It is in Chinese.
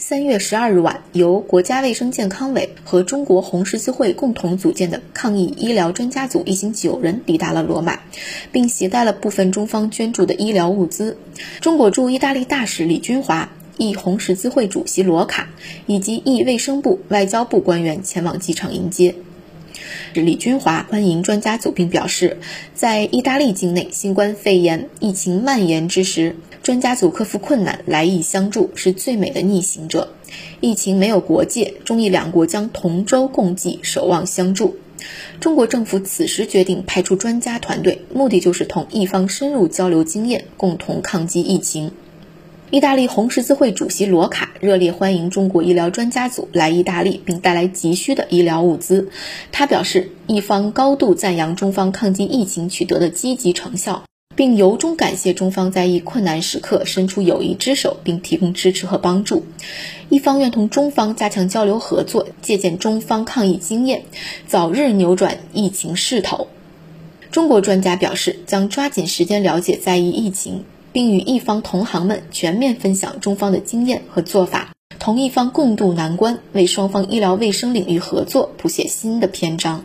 三月十二日晚，由国家卫生健康委和中国红十字会共同组建的抗疫医疗专家组一行九人抵达了罗马，并携带了部分中方捐助的医疗物资。中国驻意大利大使李军华、意红十字会主席罗卡以及意卫生部、外交部官员前往机场迎接。李军华欢迎专家组，并表示，在意大利境内新冠肺炎疫情蔓延之时，专家组克服困难来意相助，是最美的逆行者。疫情没有国界，中意两国将同舟共济，守望相助。中国政府此时决定派出专家团队，目的就是同意方深入交流经验，共同抗击疫情。意大利红十字会主席罗卡热烈欢迎中国医疗专家组来意大利，并带来急需的医疗物资。他表示，一方高度赞扬中方抗击疫情取得的积极成效，并由衷感谢中方在意困难时刻伸出友谊之手，并提供支持和帮助。一方愿同中方加强交流合作，借鉴中方抗疫经验，早日扭转疫情势头。中国专家表示，将抓紧时间了解在意疫情。并与一方同行们全面分享中方的经验和做法，同一方共度难关，为双方医疗卫生领域合作谱写新的篇章。